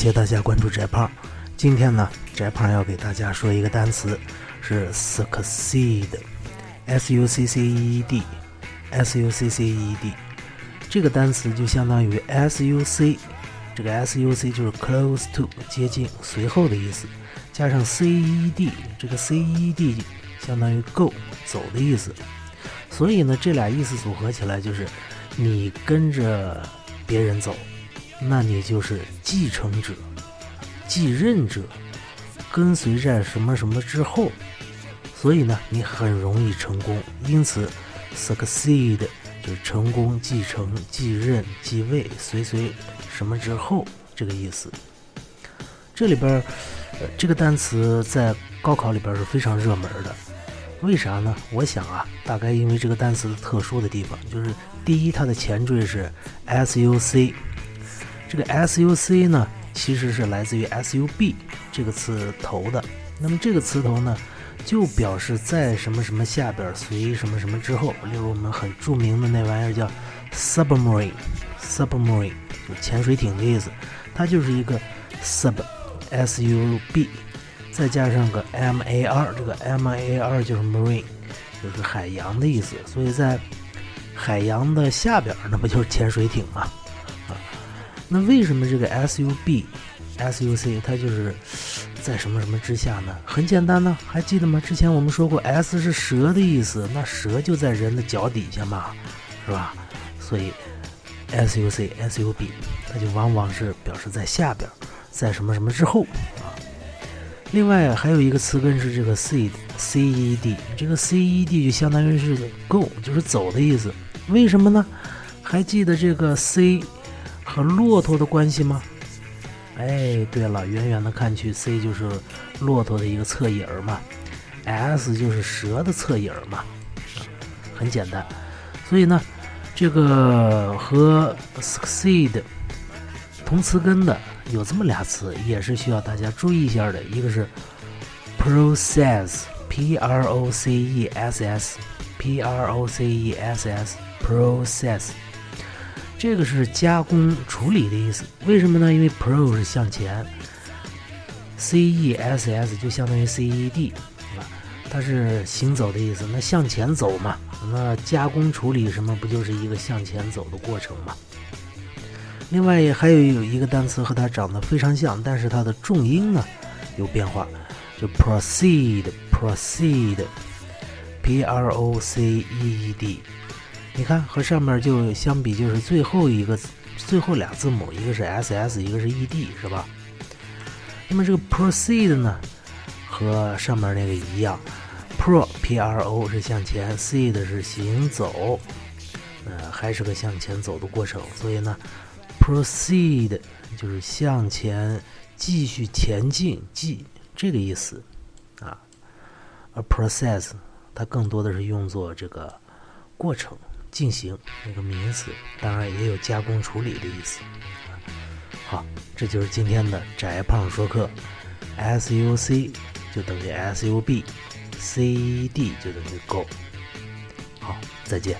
谢大家关注翟胖。今天呢，翟胖要给大家说一个单词，是 succeed，s u c c e d，s u c c e d。这个单词就相当于 s u c，这个 s u c 就是 close to，接近、随后的意思，加上 c e d，这个 c e d 相当于 go，走的意思。所以呢，这俩意思组合起来就是你跟着别人走。那你就是继承者、继任者，跟随在什么什么之后，所以呢，你很容易成功。因此，succeed 就是成功、继承、继任、继位、随随什么之后这个意思。这里边，呃，这个单词在高考里边是非常热门的。为啥呢？我想啊，大概因为这个单词的特殊的地方，就是第一，它的前缀是 suc。这个 S U C 呢，其实是来自于 S U B 这个词头的。那么这个词头呢，就表示在什么什么下边随什么什么之后。例如我们很著名的那玩意儿叫 submarine，submarine 就潜水艇的意思。它就是一个 sub S U B，再加上个 M A R，这个 M A R 就是 marine，就是海洋的意思。所以在海洋的下边，那不就是潜水艇吗？那为什么这个 S U B S U C 它就是在什么什么之下呢？很简单呢，还记得吗？之前我们说过，S 是蛇的意思，那蛇就在人的脚底下嘛，是吧？所以 S U C S U B 它就往往是表示在下边，在什么什么之后啊。另外还有一个词根是这个 seed C E D，这个 C E D 就相当于是 go，就是走的意思。为什么呢？还记得这个 C。和骆驼的关系吗？哎，对了，远远的看去，C 就是骆驼的一个侧影儿嘛，S 就是蛇的侧影儿嘛，很简单。所以呢，这个和 succeed 同词根的有这么俩词，也是需要大家注意一下的。一个是 process，P R O C E S S，P R O C E S S，process。这个是加工处理的意思，为什么呢？因为 pro 是向前，c e s s 就相当于 c e d，啊，它是行走的意思。那向前走嘛，那加工处理什么不就是一个向前走的过程嘛？另外还有有一个单词和它长得非常像，但是它的重音呢有变化，就 proceed，proceed，p r o c e e d。你看，和上面就相比，就是最后一个最后俩字母，一个是 S S，一个是 E D，是吧？那么这个 proceed 呢，和上面那个一样，pro P R O 是向前，seed 是行走，呃，还是个向前走的过程。所以呢，proceed 就是向前继续前进，继这个意思啊。而 process 它更多的是用作这个过程。进行那个名词，当然也有加工处理的意思。好，这就是今天的翟胖说课。S U C 就等于 S U B，C D 就等于 Go。好，再见。